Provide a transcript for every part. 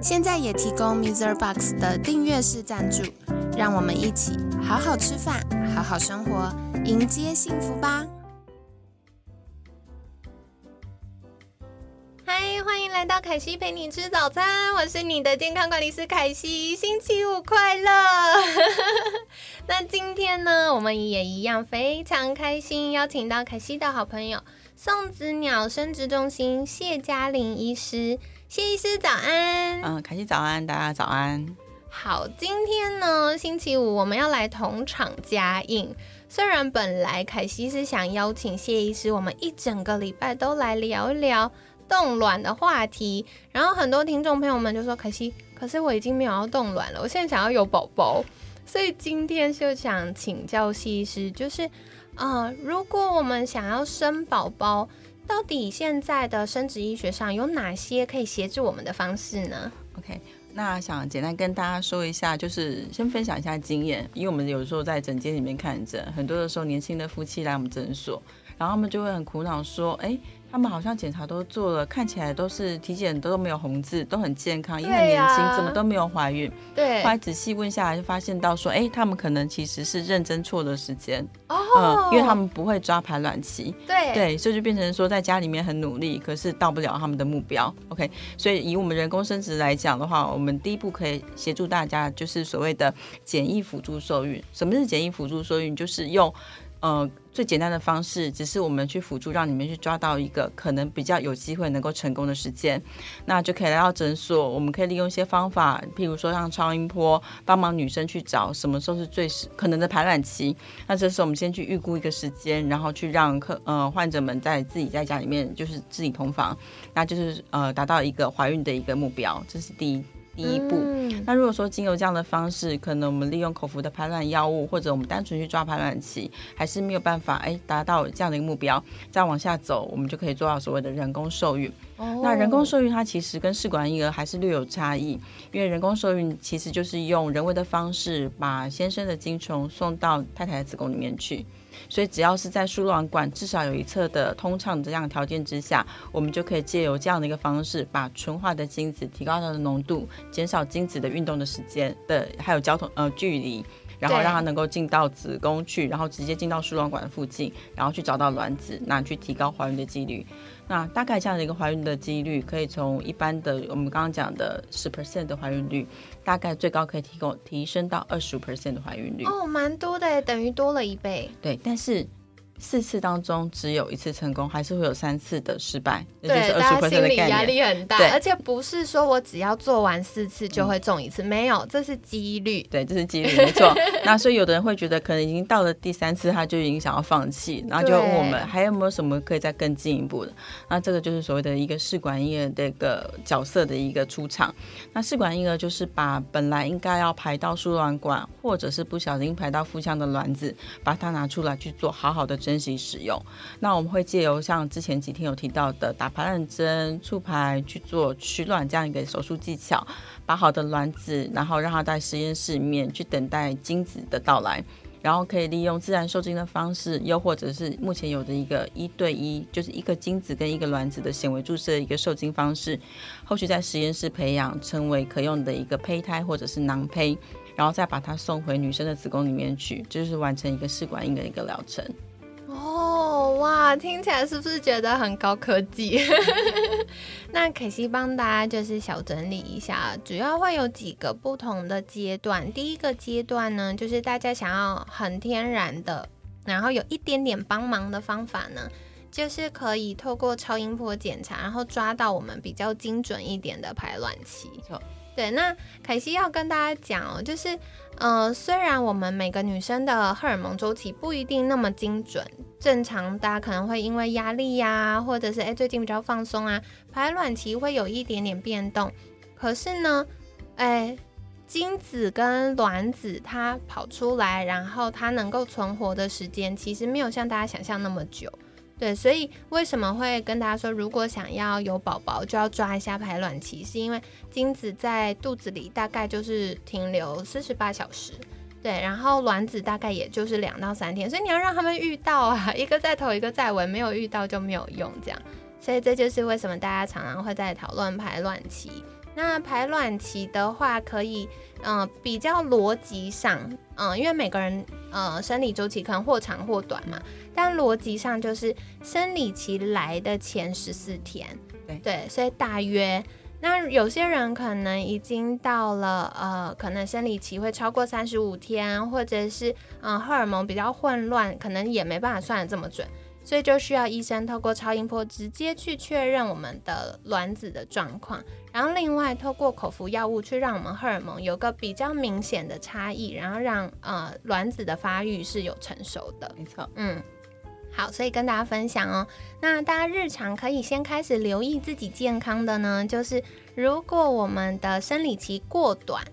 现在也提供 Mr. Box 的订阅式赞助，让我们一起好好吃饭，好好生活，迎接幸福吧！嗨，欢迎来到凯西陪你吃早餐，我是你的健康管理师凯西，星期五快乐！那今天呢，我们也一样非常开心，邀请到凯西的好朋友送子鸟生殖中心谢嘉玲医师，谢医师早安。嗯，凯西早安，大家早安。好，今天呢，星期五我们要来同场加映。虽然本来凯西是想邀请谢医师，我们一整个礼拜都来聊一聊。冻卵的话题，然后很多听众朋友们就说：“凯西，可是我已经没有要冻卵了，我现在想要有宝宝。”所以今天就想请教谢医师，就是啊，如果我们想要生宝宝，到底现在的生殖医学上有哪些可以协助我们的方式呢？OK，那想简单跟大家说一下，就是先分享一下经验，因为我们有时候在诊间里面看诊，很多的时候年轻的夫妻来我们诊所，然后他们就会很苦恼说：“哎。”他们好像检查都做了，看起来都是体检都没有红字，都很健康，也很年轻，怎么都没有怀孕？对。后来仔细问下来，就发现到说，哎，他们可能其实是认真错的时间哦，因为他们不会抓排卵期。对。对，所以就变成说在家里面很努力，可是到不了他们的目标。OK，所以以我们人工生殖来讲的话，我们第一步可以协助大家，就是所谓的简易辅助受孕。什么是简易辅助受孕？就是用。呃，最简单的方式只是我们去辅助，让你们去抓到一个可能比较有机会能够成功的时间，那就可以来到诊所。我们可以利用一些方法，譬如说像超音波，帮忙女生去找什么时候是最可能的排卵期。那这时候我们先去预估一个时间，然后去让客呃患者们在自己在家里面就是自己同房，那就是呃达到一个怀孕的一个目标。这是第一。第一步，那如果说经由这样的方式，可能我们利用口服的排卵药物，或者我们单纯去抓排卵期，还是没有办法哎达到这样的一个目标。再往下走，我们就可以做到所谓的人工受孕。那人工受孕它其实跟试管婴儿还是略有差异，因为人工受孕其实就是用人为的方式把先生的精虫送到太太的子宫里面去。所以只要是在输卵管至少有一侧的通畅这样条件之下，我们就可以借由这样的一个方式，把纯化的精子提高它的浓度，减少精子的运动的时间的，还有交通呃距离。然后让它能够进到子宫去，然后直接进到输卵管附近，然后去找到卵子，那去提高怀孕的几率。那大概这样的一个怀孕的几率，可以从一般的我们刚刚讲的十 percent 的怀孕率，大概最高可以提供提升到二十五 percent 的怀孕率。哦，蛮多的，等于多了一倍。对，但是。四次当中只有一次成功，还是会有三次的失败，对，大家心理压力很大，而且不是说我只要做完四次就会中一次，没有，这是几率，对，这是几率，没错。那所以有的人会觉得，可能已经到了第三次，他就已经想要放弃，然后就问我们还有没有什么可以再更进一步的？那这个就是所谓的一个试管婴儿的一个角色的一个出场。那试管婴儿就是把本来应该要排到输卵管，或者是不小心排到腹腔的卵子，把它拿出来去做好好的。珍惜使用，那我们会借由像之前几天有提到的打排卵针、促排去做取卵这样一个手术技巧，把好的卵子，然后让它在实验室里面去等待精子的到来，然后可以利用自然受精的方式，又或者是目前有的一个一对一，就是一个精子跟一个卵子的显微注射一个受精方式，后续在实验室培养成为可用的一个胚胎或者是囊胚，然后再把它送回女生的子宫里面去，就是完成一个试管婴儿的一个疗程。哇，听起来是不是觉得很高科技？那可西帮大家就是小整理一下，主要会有几个不同的阶段。第一个阶段呢，就是大家想要很天然的，然后有一点点帮忙的方法呢，就是可以透过超音波检查，然后抓到我们比较精准一点的排卵期。对，那凯西要跟大家讲哦，就是，呃，虽然我们每个女生的荷尔蒙周期不一定那么精准，正常大家可能会因为压力呀，或者是哎最近比较放松啊，排卵期会有一点点变动，可是呢，哎，精子跟卵子它跑出来，然后它能够存活的时间，其实没有像大家想象那么久。对，所以为什么会跟大家说，如果想要有宝宝，就要抓一下排卵期，是因为精子在肚子里大概就是停留四十八小时，对，然后卵子大概也就是两到三天，所以你要让他们遇到啊，一个在头，一个在尾，没有遇到就没有用，这样，所以这就是为什么大家常常会在讨论排卵期。那排卵期的话，可以，嗯，比较逻辑上，嗯，因为每个人，呃，生理周期可能或长或短嘛，但逻辑上就是生理期来的前十四天，对对，所以大约，那有些人可能已经到了，呃，可能生理期会超过三十五天，或者是，嗯，荷尔蒙比较混乱，可能也没办法算的这么准。所以就需要医生透过超音波直接去确认我们的卵子的状况，然后另外透过口服药物去让我们荷尔蒙有个比较明显的差异，然后让呃卵子的发育是有成熟的。没错，嗯，好，所以跟大家分享哦。那大家日常可以先开始留意自己健康的呢，就是如果我们的生理期过短。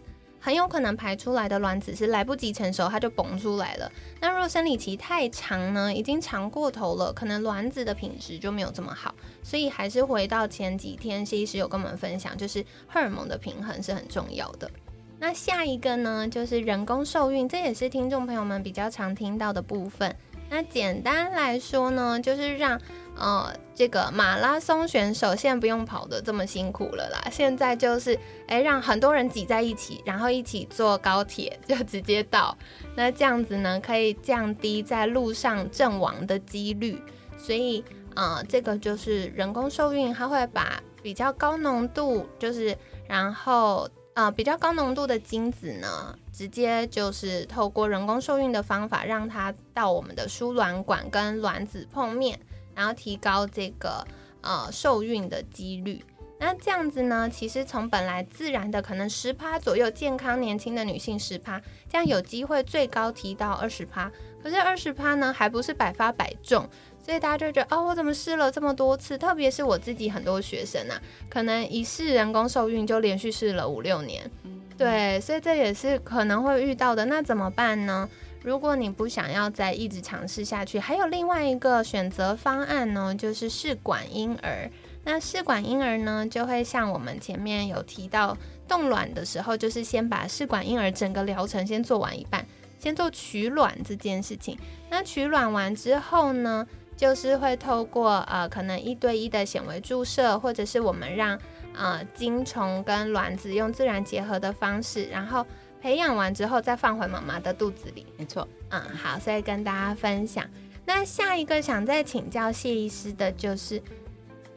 很有可能排出来的卵子是来不及成熟，它就崩出来了。那若生理期太长呢，已经长过头了，可能卵子的品质就没有这么好。所以还是回到前几天谢医师有跟我们分享，就是荷尔蒙的平衡是很重要的。那下一个呢，就是人工受孕，这也是听众朋友们比较常听到的部分。那简单来说呢，就是让呃这个马拉松选手现在不用跑的这么辛苦了啦。现在就是哎让很多人挤在一起，然后一起坐高铁就直接到。那这样子呢，可以降低在路上阵亡的几率。所以呃这个就是人工受孕，它会把比较高浓度，就是然后。呃，比较高浓度的精子呢，直接就是透过人工受孕的方法，让它到我们的输卵管跟卵子碰面，然后提高这个呃受孕的几率。那这样子呢，其实从本来自然的可能十趴左右，健康年轻的女性十趴，这样有机会最高提到二十趴。可是二十趴呢，还不是百发百中。所以大家就觉得，哦，我怎么试了这么多次？特别是我自己很多学生啊，可能一试人工受孕就连续试了五六年。对，所以这也是可能会遇到的。那怎么办呢？如果你不想要再一直尝试下去，还有另外一个选择方案呢，就是试管婴儿。那试管婴儿呢，就会像我们前面有提到冻卵的时候，就是先把试管婴儿整个疗程先做完一半，先做取卵这件事情。那取卵完之后呢？就是会透过呃，可能一对一的显微注射，或者是我们让呃精虫跟卵子用自然结合的方式，然后培养完之后再放回妈妈的肚子里。没错，嗯，好，所以跟大家分享。那下一个想再请教谢医师的就是，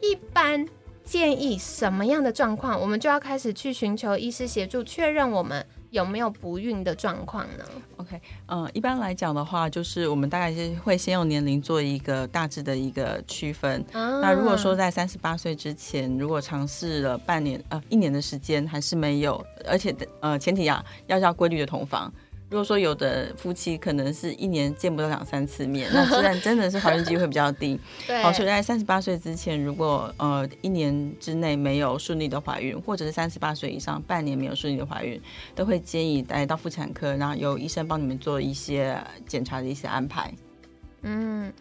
一般建议什么样的状况，我们就要开始去寻求医师协助，确认我们。有没有不孕的状况呢？OK，嗯，一般来讲的话，就是我们大概是会先用年龄做一个大致的一个区分。那如果说在三十八岁之前，如果尝试了半年呃一年的时间还是没有，而且呃前提啊要要规律的同房。如果说有的夫妻可能是一年见不到两三次面，那自然真的是怀孕机会比较低。对，好，所以在三十八岁之前，如果呃一年之内没有顺利的怀孕，或者是三十八岁以上半年没有顺利的怀孕，都会建议来到妇产科，然后由医生帮你们做一些检查的一些安排。嗯。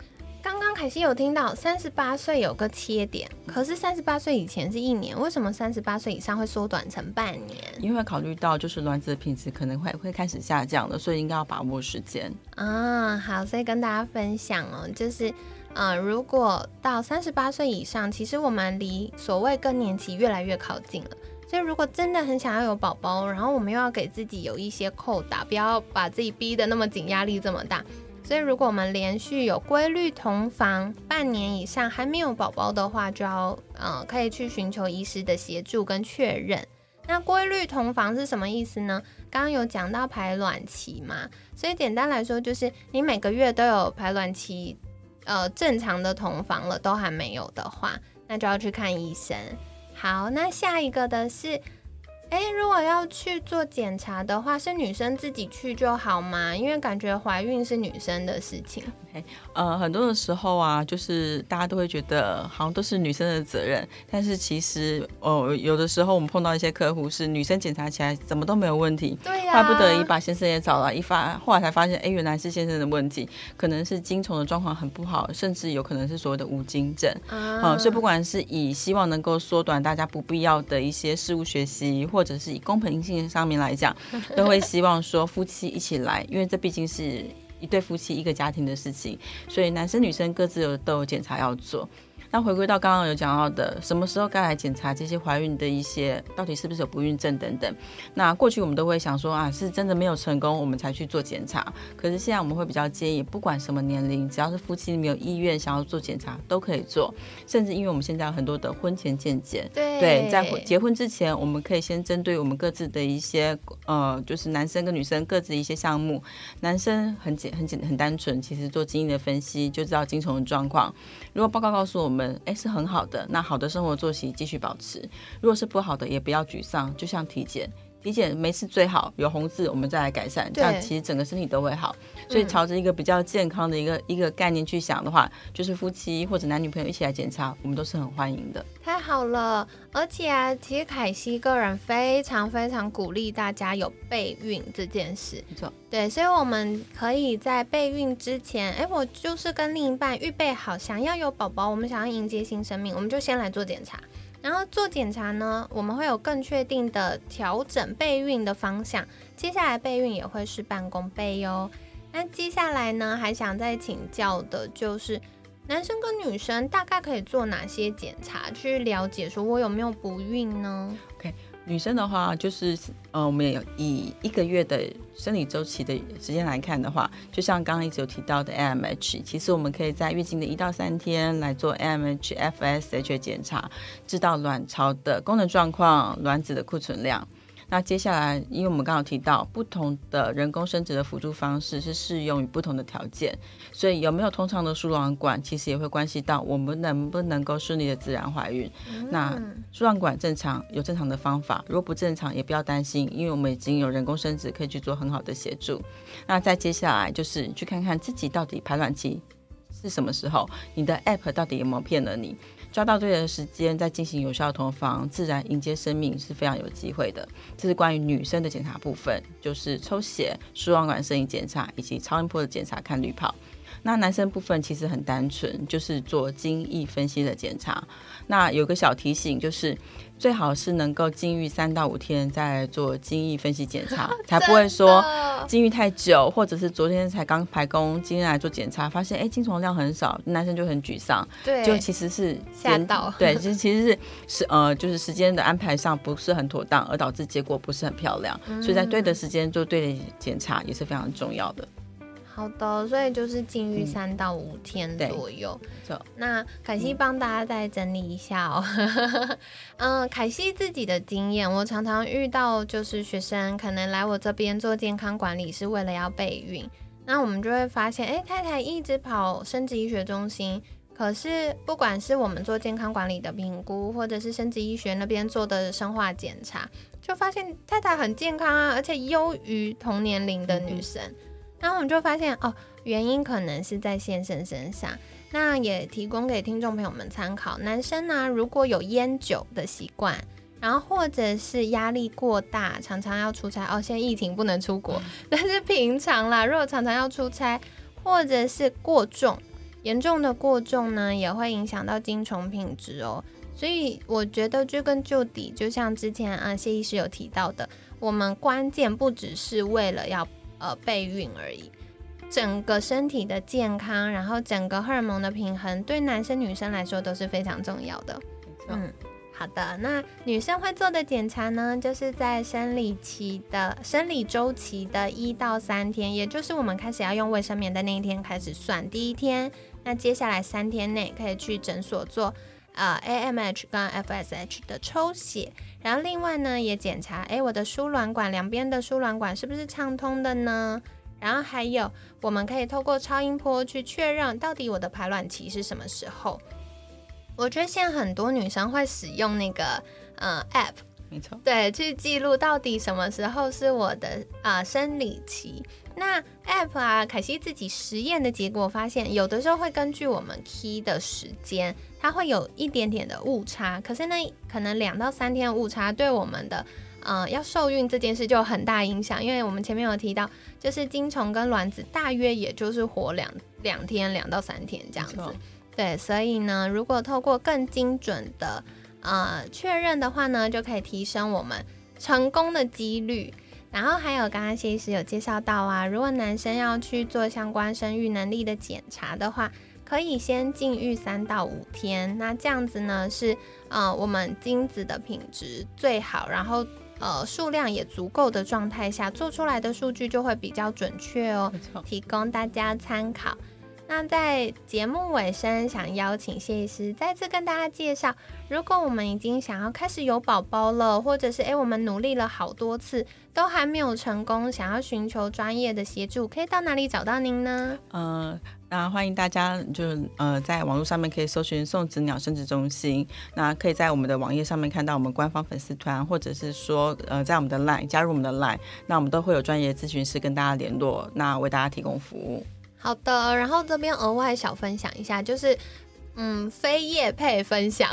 刚刚凯西有听到三十八岁有个切点，可是三十八岁以前是一年，为什么三十八岁以上会缩短成半年？因为考虑到就是卵子的品质可能会会开始下降了，所以应该要把握时间啊。好，所以跟大家分享哦，就是呃，如果到三十八岁以上，其实我们离所谓更年期越来越靠近了。所以如果真的很想要有宝宝，然后我们又要给自己有一些扣打，不要把自己逼得那么紧，压力这么大。所以，如果我们连续有规律同房半年以上还没有宝宝的话，就要呃可以去寻求医师的协助跟确认。那规律同房是什么意思呢？刚刚有讲到排卵期嘛，所以简单来说就是你每个月都有排卵期，呃正常的同房了都还没有的话，那就要去看医生。好，那下一个的是。哎，如果要去做检查的话，是女生自己去就好吗？因为感觉怀孕是女生的事情。呃，很多的时候啊，就是大家都会觉得好像都是女生的责任，但是其实哦，有的时候我们碰到一些客户是女生检查起来怎么都没有问题，对呀、怪不得已把先生也找了，一发后来才发现，哎，原来是先生的问题，可能是精虫的状况很不好，甚至有可能是所谓的无精症。啊嗯，所以不管是以希望能够缩短大家不必要的一些事物学习，或者是以公平性上面来讲，都会希望说夫妻一起来，因为这毕竟是一对夫妻一个家庭的事情，所以男生女生各自有都有检查要做。那回归到刚刚有讲到的，什么时候该来检查这些怀孕的一些，到底是不是有不孕症等等。那过去我们都会想说啊，是真的没有成功，我们才去做检查。可是现在我们会比较建议，不管什么年龄，只要是夫妻没有意愿想要做检查，都可以做。甚至因为我们现在有很多的婚前健检，对对，在结婚之前，我们可以先针对我们各自的一些呃，就是男生跟女生各自的一些项目。男生很简很简很单纯，其实做基因的分析就知道精虫的状况。如果报告告诉我们，哎是很好的，那好的生活作息继续保持；如果是不好的，也不要沮丧，就像体检。体检没事最好有红字，我们再来改善，这样其实整个身体都会好。所以嗯朝着一个比较健康的一个一个概念去想的话，就是夫妻或者男女朋友一起来检查，我们都是很欢迎的。太好了，而且啊，其实凯西个人非常非常鼓励大家有备孕这件事。没错，对，所以我们可以在备孕之前，哎，我就是跟另一半预备好，想要有宝宝，我们想要迎接新生命，我们就先来做检查。然后做检查呢，我们会有更确定的调整备孕的方向。接下来备孕也会事半功倍哟。那接下来呢，还想再请教的就是，男生跟女生大概可以做哪些检查，去了解说我有没有不孕呢？女生的话，就是呃，我们也有以一个月的生理周期的时间来看的话，就像刚刚一直有提到的 AMH，其实我们可以在月经的一到三天来做 AMH、FSH 的检查，知道卵巢的功能状况、卵子的库存量。那接下来，因为我们刚刚提到不同的人工生殖的辅助方式是适用于不同的条件，所以有没有通畅的输卵管，其实也会关系到我们能不能够顺利的自然怀孕。那嗯输卵管正常有正常的方法，如果不正常也不要担心，因为我们已经有人工生殖可以去做很好的协助。那再接下来就是去看看自己到底排卵期是什么时候，你的 App 到底有没有骗了你？抓到对的时间，再进行有效的同房，自然迎接生命是非常有机会的。这是关于女生的检查部分，就是抽血、输卵管摄影检查以及超音波的检查看滤泡。那男生部分其实很单纯，就是做精液分析的检查。那有个小提醒，就是最好是能够禁欲三到五天再做精液分析检查，才不会说禁欲太久，或者是昨天才刚排宫，今天来做检查，发现哎精虫量很少，男生就很沮丧，对，就其实是延吓到对，其实其实是是呃，就是时间的安排上不是很妥当，而导致结果不是很漂亮，所以在对的时间做对的检查也是非常重要的。好的，所以就是禁欲嗯三到五天左右。错那凯西帮大家再整理一下哦。嗯，凯西自己的经验，我常常遇到就是学生可能来我这边做健康管理是为了要备孕，那我们就会发现，哎，太太一直跑生殖医学中心。可是，不管是我们做健康管理的评估，或者是生殖医学那边做的生化检查，就发现太太很健康啊，而且优于同年龄的女生。然后我们就发现哦，原因可能是在先生身上。那也提供给听众朋友们参考。男生呢，如果有烟酒的习惯，然后或者是压力过大，常常要出差哦，现在疫情不能出国，但是平常啦，如果常常要出差，或者是过重，严重的过重呢，也会影响到精虫品质哦。所以我觉得追根究底，就像之前啊谢医师有提到的，我们关键不只是为了要呃备孕而已，整个身体的健康，然后整个荷尔蒙的平衡，对男生女生来说都是非常重要的。嗯，好的。那女生会做的检查呢，就是在生理期的生理周期的一到三天，也就是我们开始要用卫生棉的那一天开始算第一天。那接下来三天内可以去诊所做呃 AMH 跟 FSH 的抽血，然后另外呢也检查，哎，我的输卵管两边的输卵管是不是畅通的呢？然后还有，我们可以透过超音波去确认到底我的排卵期是什么时候。我觉得现在很多女生会使用那个呃 app，没错。对，去记录到底什么时候是我的啊、生理期。那 App 啊，凯西自己实验的结果发现，有的时候会根据我们 key 的时间，它会有一点点的误差。可是呢，可能两到三天的误差对我们的呃要受孕这件事就有很大影响，因为我们前面有提到，就是精虫跟卵子大约也就是活两两天，两到三天这样子。对，所以呢，如果透过更精准的呃确认的话呢，就可以提升我们成功的几率。然后还有刚刚谢医师有介绍到啊，如果男生要去做相关生育能力的检查的话，可以先禁欲三到五天。那这样子呢是呃我们精子的品质最好，然后呃数量也足够的状态下，做出来的数据就会比较准确哦。提供大家参考。那在节目尾声，想邀请谢医师再次跟大家介绍，如果我们已经想要开始有宝宝了，或者是诶我们努力了好多次都还没有成功，想要寻求专业的协助，可以到哪里找到您呢？呃，那欢迎大家就是呃，在网络上面可以搜寻送子鸟生殖中心，那可以在我们的网页上面看到我们官方粉丝团，或者是说呃，在我们的 LINE 加入我们的 LINE，那我们都会有专业咨询师跟大家联络，那为大家提供服务。好的，然后这边额外小分享一下，就是嗯，非叶配分享。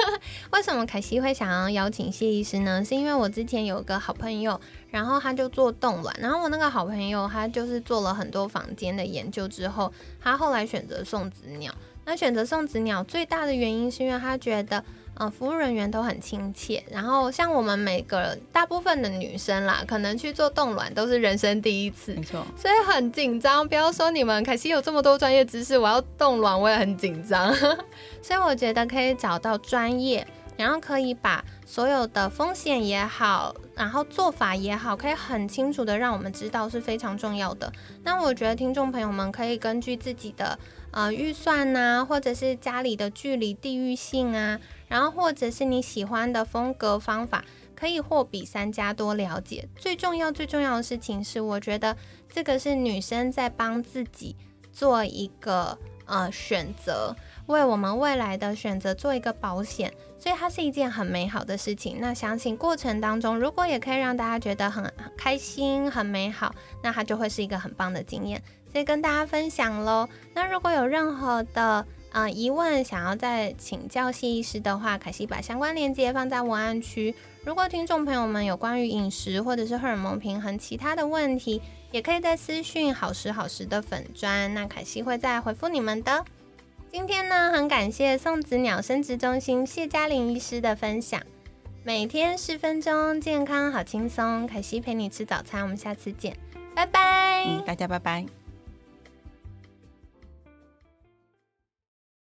为什么凯西会想要邀请谢医师呢？是因为我之前有个好朋友，然后他就做冻卵，然后我那个好朋友他就是做了很多房间的研究之后，他后来选择送子鸟。那选择送子鸟最大的原因是因为他觉得。呃，服务人员都很亲切，然后像我们每个大部分的女生啦，可能去做冻卵都是人生第一次，没错，所以很紧张。不要说你们凯西有这么多专业知识，我要冻卵我也很紧张。所以我觉得可以找到专业，然后可以把所有的风险也好，然后做法也好，可以很清楚的让我们知道是非常重要的。那我觉得听众朋友们可以根据自己的呃预算呐、或者是家里的距离、地域性啊，然后或者是你喜欢的风格方法，可以货比三家多了解。最重要、最重要的事情是，我觉得这个是女生在帮自己做一个呃选择，为我们未来的选择做一个保险，所以它是一件很美好的事情。那相信过程当中，如果也可以让大家觉得很开心、很美好，那它就会是一个很棒的经验。所以跟大家分享喽。那如果有任何的呃疑问，想要再请教谢医师的话，凯西把相关链接放在文案区。如果听众朋友们有关于饮食或者是荷尔蒙平衡其他的问题，也可以在私讯好时好时的粉砖，那凯西会再回复你们的。今天呢，很感谢宋子鸟生殖中心谢嘉玲医师的分享。每天十分钟，健康好轻松。凯西陪你吃早餐，我们下次见，拜拜。大家拜拜。